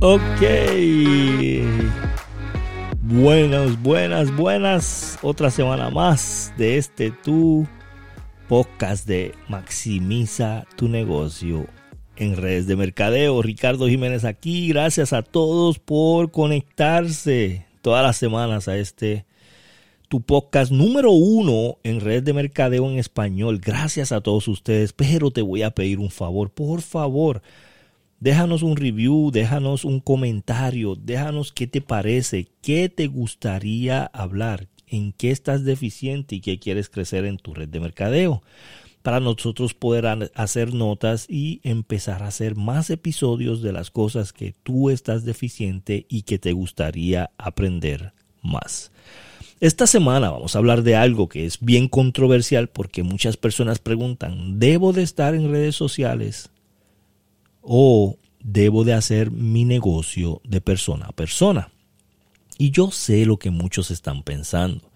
Ok. Buenas, buenas, buenas. Otra semana más de este tu podcast de Maximiza tu negocio en redes de mercadeo. Ricardo Jiménez aquí. Gracias a todos por conectarse todas las semanas a este tu podcast número uno en redes de mercadeo en español. Gracias a todos ustedes. Pero te voy a pedir un favor. Por favor Déjanos un review, déjanos un comentario, déjanos qué te parece, qué te gustaría hablar, en qué estás deficiente y qué quieres crecer en tu red de mercadeo. Para nosotros poder hacer notas y empezar a hacer más episodios de las cosas que tú estás deficiente y que te gustaría aprender más. Esta semana vamos a hablar de algo que es bien controversial porque muchas personas preguntan, ¿debo de estar en redes sociales? o debo de hacer mi negocio de persona a persona. Y yo sé lo que muchos están pensando.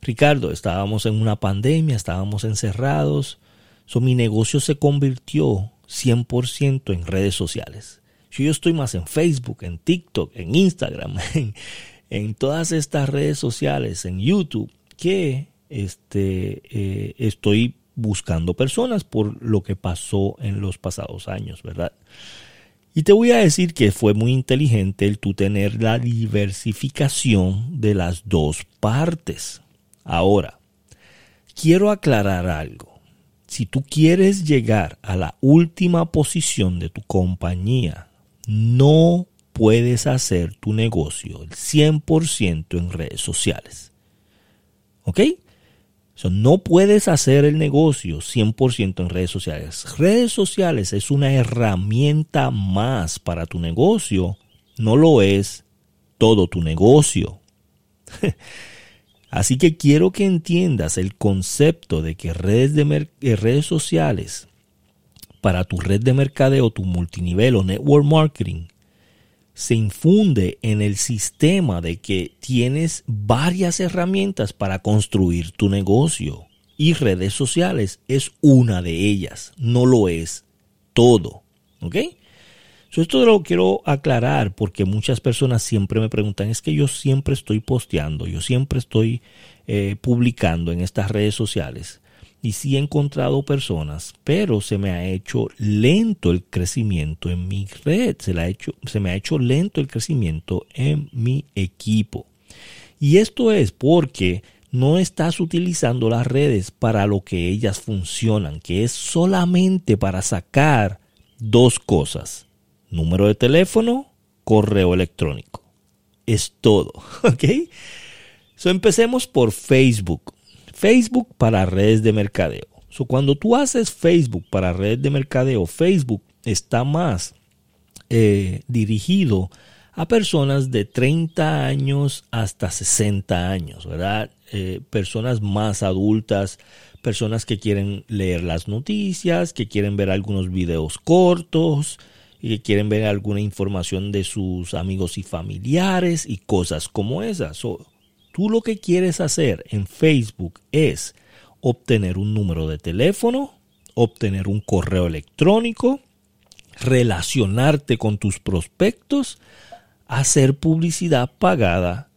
Ricardo, estábamos en una pandemia, estábamos encerrados, so mi negocio se convirtió 100% en redes sociales. Yo estoy más en Facebook, en TikTok, en Instagram, en, todas estas redes sociales, en YouTube, que este, eh, estoy buscando personas por lo que pasó en los pasados años, ¿verdad? Y te voy a decir que fue muy inteligente el tú tener la diversificación de las dos partes. Ahora, quiero aclarar algo. Si tú quieres llegar a la última posición de tu compañía, no puedes hacer tu negocio el 100% en redes sociales. ¿Ok? no puedes hacer el negocio 100% en redes sociales. Redes sociales es una herramienta más para tu negocio, no lo es todo tu negocio. Así que quiero que entiendas el concepto de que redes, de eh, redes sociales para tu red de mercadeo, tu multinivel o network marketing, se infunde en el sistema de que tienes varias herramientas para construir tu negocio y redes sociales es una de ellas, no lo es todo. ¿Ok? Esto lo quiero aclarar porque muchas personas siempre me preguntan, es que yo siempre estoy posteando, yo siempre estoy eh, publicando en estas redes sociales y sí he encontrado personas, pero se me ha hecho lento el crecimiento en mi red, se, ha hecho, se me ha hecho lento el crecimiento en mi equipo. Y esto es porque no estás utilizando las redes para lo que ellas funcionan, que es solamente para sacar dos cosas. Número de teléfono, correo electrónico. Es todo, ¿ok? So, empecemos por Facebook. Facebook para redes de mercadeo. cuando tú haces Facebook para redes de mercadeo, Facebook está más eh, dirigido a personas de 30 años hasta 60 años, ¿verdad? Eh, personas más adultas, personas que quieren leer las noticias, que quieren ver algunos videos cortos y que quieren ver alguna información de sus amigos y familiares y cosas como esas. Tú lo que quieres hacer en Facebook es obtener un número de teléfono, obtener un correo electrónico, relacionarte con tus prospectos, hacer publicidad pagada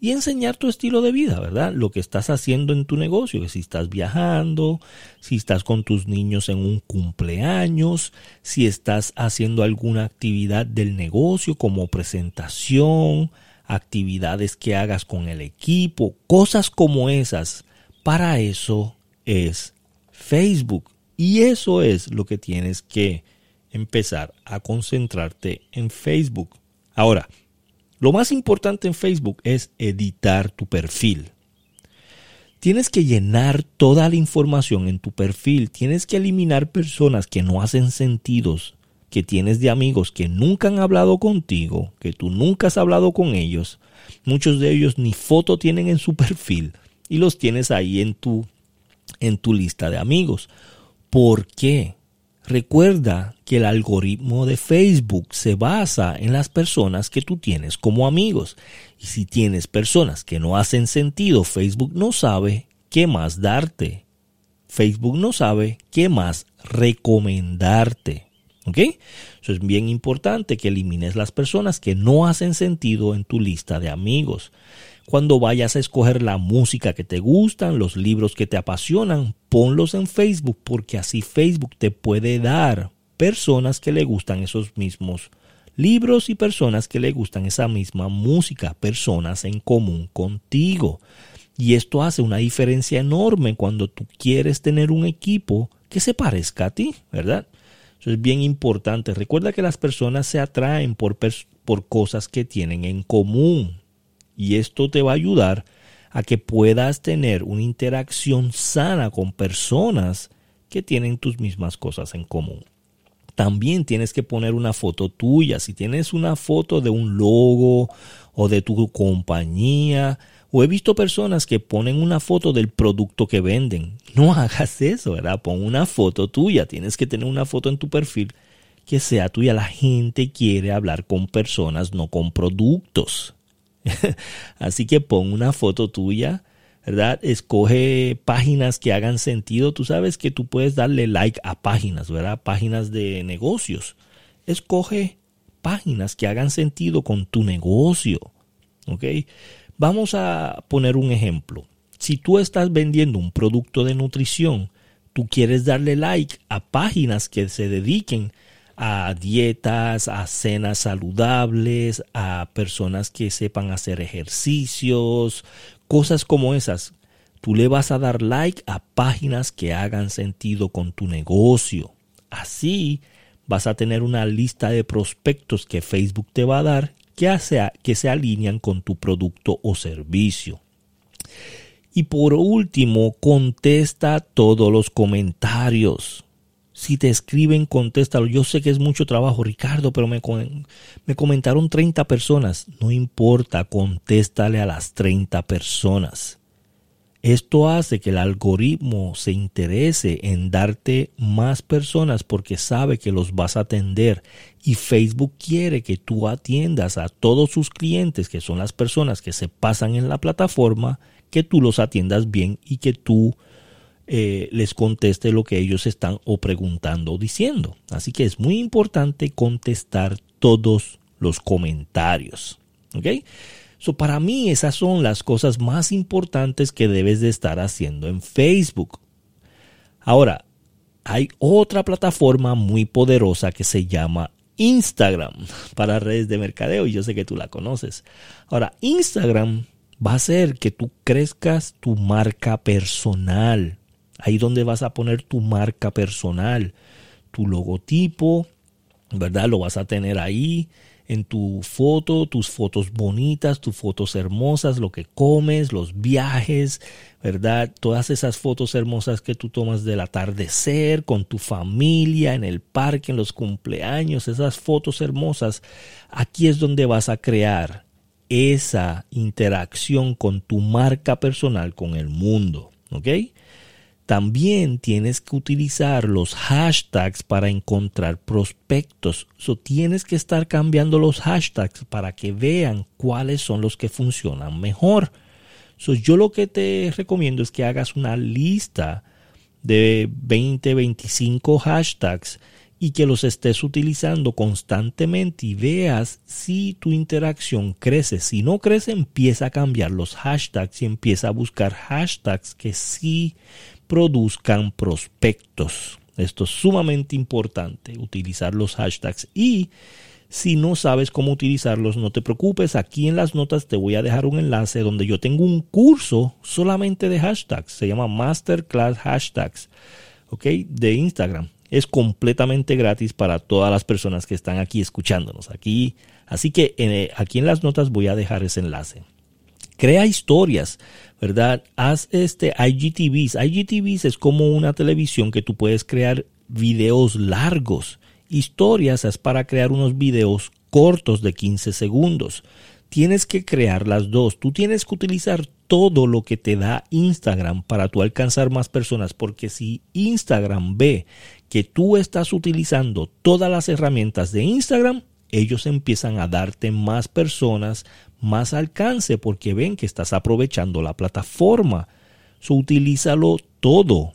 y enseñar tu estilo de vida, ¿verdad? Lo que estás haciendo en tu negocio, si estás viajando, si estás con tus niños en un cumpleaños, si estás haciendo alguna actividad del negocio como presentación, actividades que hagas con el equipo, cosas como esas. Para eso es Facebook. Y eso es lo que tienes que empezar a concentrarte en Facebook. Ahora, lo más importante en Facebook es editar tu perfil. Tienes que llenar toda la información en tu perfil. Tienes que eliminar personas que no hacen sentidos que tienes de amigos que nunca han hablado contigo, que tú nunca has hablado con ellos, muchos de ellos ni foto tienen en su perfil y los tienes ahí en tu en tu lista de amigos. ¿Por qué? Recuerda que el algoritmo de Facebook se basa en las personas que tú tienes como amigos. Y si tienes personas que no hacen sentido, Facebook no sabe qué más darte. Facebook no sabe qué más recomendarte. ¿Ok? Eso es bien importante que elimines las personas que no hacen sentido en tu lista de amigos. Cuando vayas a escoger la música que te gustan, los libros que te apasionan, ponlos en Facebook porque así Facebook te puede dar personas que le gustan esos mismos libros y personas que le gustan esa misma música, personas en común contigo. Y esto hace una diferencia enorme cuando tú quieres tener un equipo que se parezca a ti, ¿verdad? Eso es bien importante. Recuerda que las personas se atraen por, por cosas que tienen en común. Y esto te va a ayudar a que puedas tener una interacción sana con personas que tienen tus mismas cosas en común. También tienes que poner una foto tuya. Si tienes una foto de un logo o de tu compañía, o he visto personas que ponen una foto del producto que venden. No hagas eso, ¿verdad? Pon una foto tuya. Tienes que tener una foto en tu perfil que sea tuya. La gente quiere hablar con personas, no con productos. Así que pon una foto tuya, ¿verdad? Escoge páginas que hagan sentido. Tú sabes que tú puedes darle like a páginas, ¿verdad? Páginas de negocios. Escoge páginas que hagan sentido con tu negocio. ¿Ok? Vamos a poner un ejemplo. Si tú estás vendiendo un producto de nutrición, tú quieres darle like a páginas que se dediquen a dietas, a cenas saludables, a personas que sepan hacer ejercicios, cosas como esas. Tú le vas a dar like a páginas que hagan sentido con tu negocio. Así vas a tener una lista de prospectos que Facebook te va a dar que, que se alinean con tu producto o servicio. Y por último, contesta todos los comentarios. Si te escriben, contéstalo. Yo sé que es mucho trabajo, Ricardo, pero me, me comentaron 30 personas. No importa, contéstale a las 30 personas. Esto hace que el algoritmo se interese en darte más personas porque sabe que los vas a atender y Facebook quiere que tú atiendas a todos sus clientes, que son las personas que se pasan en la plataforma, que tú los atiendas bien y que tú eh, les conteste lo que ellos están o preguntando o diciendo. Así que es muy importante contestar todos los comentarios. ¿Ok? So, para mí esas son las cosas más importantes que debes de estar haciendo en Facebook. Ahora, hay otra plataforma muy poderosa que se llama Instagram para redes de mercadeo y yo sé que tú la conoces. Ahora, Instagram va a hacer que tú crezcas tu marca personal. Ahí donde vas a poner tu marca personal, tu logotipo, ¿verdad? Lo vas a tener ahí en tu foto, tus fotos bonitas, tus fotos hermosas, lo que comes, los viajes, ¿verdad? Todas esas fotos hermosas que tú tomas del atardecer con tu familia, en el parque, en los cumpleaños, esas fotos hermosas, aquí es donde vas a crear esa interacción con tu marca personal con el mundo, ¿ok? También tienes que utilizar los hashtags para encontrar prospectos. Tienes que estar cambiando los hashtags para que vean cuáles son los que funcionan mejor. Yo lo que te recomiendo es que hagas una lista de 20, 25 hashtags y que los estés utilizando constantemente y veas si tu interacción crece. Si no crece, empieza a cambiar los hashtags y empieza a buscar hashtags que sí produzcan prospectos. Esto es sumamente importante, utilizar los hashtags. Y si no sabes cómo utilizarlos, no te preocupes. Aquí en las notas te voy a dejar un enlace donde yo tengo un curso solamente de hashtags. Se llama Masterclass Hashtags, ¿ok? De Instagram. Es completamente gratis para todas las personas que están aquí escuchándonos. Aquí, así que eh, aquí en las notas voy a dejar ese enlace. Crea historias, ¿verdad? Haz este IGTVs. IGTVs es como una televisión que tú puedes crear videos largos. Historias es para crear unos videos cortos de 15 segundos. Tienes que crear las dos. Tú tienes que utilizar todo lo que te da Instagram para tú alcanzar más personas. Porque si Instagram ve que tú estás utilizando todas las herramientas de Instagram, ellos empiezan a darte más personas, más alcance, porque ven que estás aprovechando la plataforma. So, utilízalo todo.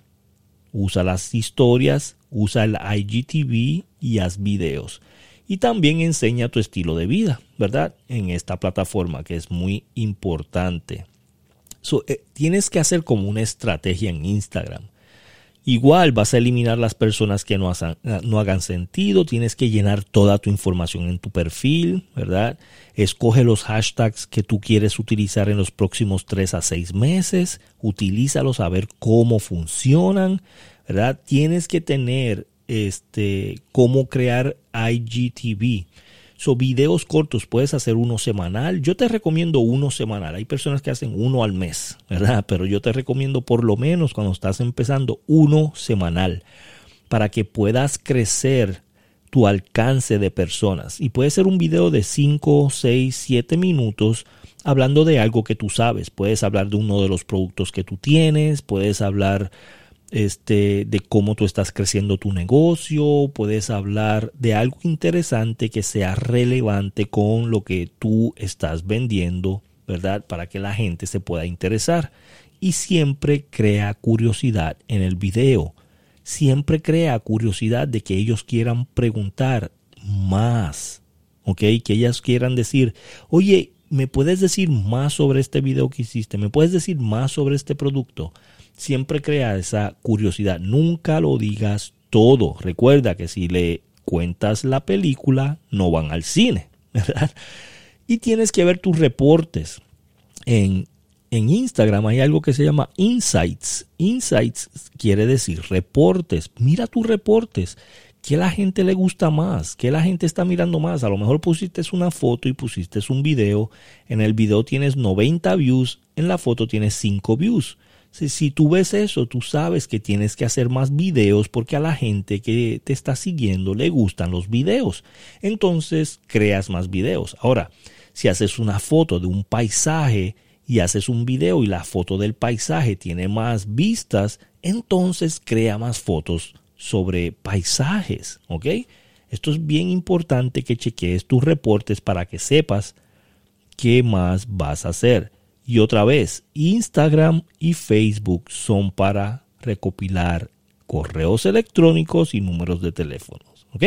Usa las historias, usa el IGTV y haz videos. Y también enseña tu estilo de vida, ¿verdad? En esta plataforma que es muy importante. Eh, tienes que hacer como una estrategia en Instagram. Igual vas a eliminar las personas que no, no, hagan sentido, tienes que llenar toda tu información en tu perfil, ¿verdad? Escoge los hashtags que tú quieres utilizar en los próximos tres a seis meses, utilízalos a ver cómo funcionan, ¿verdad? Tienes que tener este cómo crear IGTV. Videos cortos, puedes hacer uno semanal. Yo te recomiendo uno semanal. Hay personas que hacen uno al mes, ¿verdad? Pero yo te recomiendo por lo menos cuando estás empezando uno semanal para que puedas crecer tu alcance de personas. Y puede ser un video de 5, 6, 7 minutos hablando de algo que tú sabes. Puedes hablar de uno de los productos que tú tienes, puedes hablar este, de cómo tú estás creciendo tu negocio, puedes hablar de algo interesante que sea relevante con lo que tú estás vendiendo, ¿verdad? Para que la gente se pueda interesar. Y siempre crea curiosidad en el video. Siempre crea curiosidad de que ellos quieran preguntar más. ¿Ok? Que ellas quieran decir, oye, ¿me puedes decir más sobre este video que hiciste? ¿Me puedes decir más sobre este producto? Siempre crea esa curiosidad. Nunca lo digas todo. Recuerda que si le cuentas la película, no van al cine, ¿verdad? Y tienes que ver tus reportes. En, en Instagram hay algo que se llama insights. Insights quiere decir reportes. Mira tus reportes. ¿Qué la gente le gusta más? ¿Qué la gente está mirando más? A lo mejor pusiste una foto y pusiste un video. En el video tienes 90 views, en la foto tienes 5 views. Si, tú ves eso, tú sabes que tienes que hacer más videos porque a la gente que te está siguiendo le gustan los videos. Entonces creas más videos. Ahora, si haces una foto de un paisaje y haces un video y la foto del paisaje tiene más vistas, entonces crea más fotos sobre paisajes. ¿Ok? Esto es bien importante que chequees tus reportes para que sepas qué más vas a hacer. Y otra vez, Instagram y Facebook son para recopilar correos electrónicos y números de teléfonos. ¿Ok?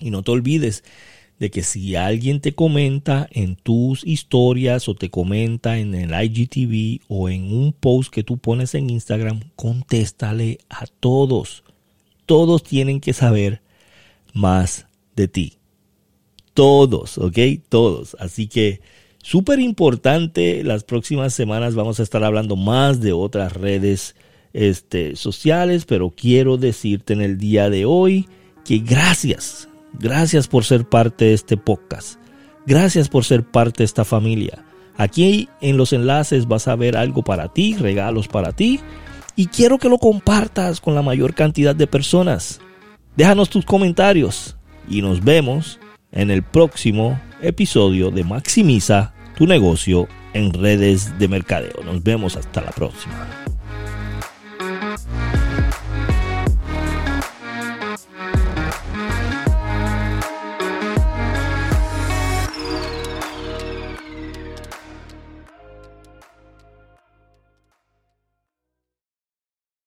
Y no te olvides de que si alguien te comenta en tus historias o te comenta en el IGTV o en un post que tú pones en Instagram, contéstale a todos. Todos tienen que saber más de ti. Todos, ¿ok? Todos. Así que Súper importante, las próximas semanas vamos a estar hablando más de otras redes este, sociales, pero quiero decirte en el día de hoy que gracias, gracias por ser parte de este podcast, gracias por ser parte de esta familia. Aquí en los enlaces vas a ver algo para ti, regalos para ti, y quiero que lo compartas con la mayor cantidad de personas. Déjanos tus comentarios y nos vemos en el próximo episodio de Maximiza tu negocio en redes de mercadeo. Nos vemos hasta la próxima.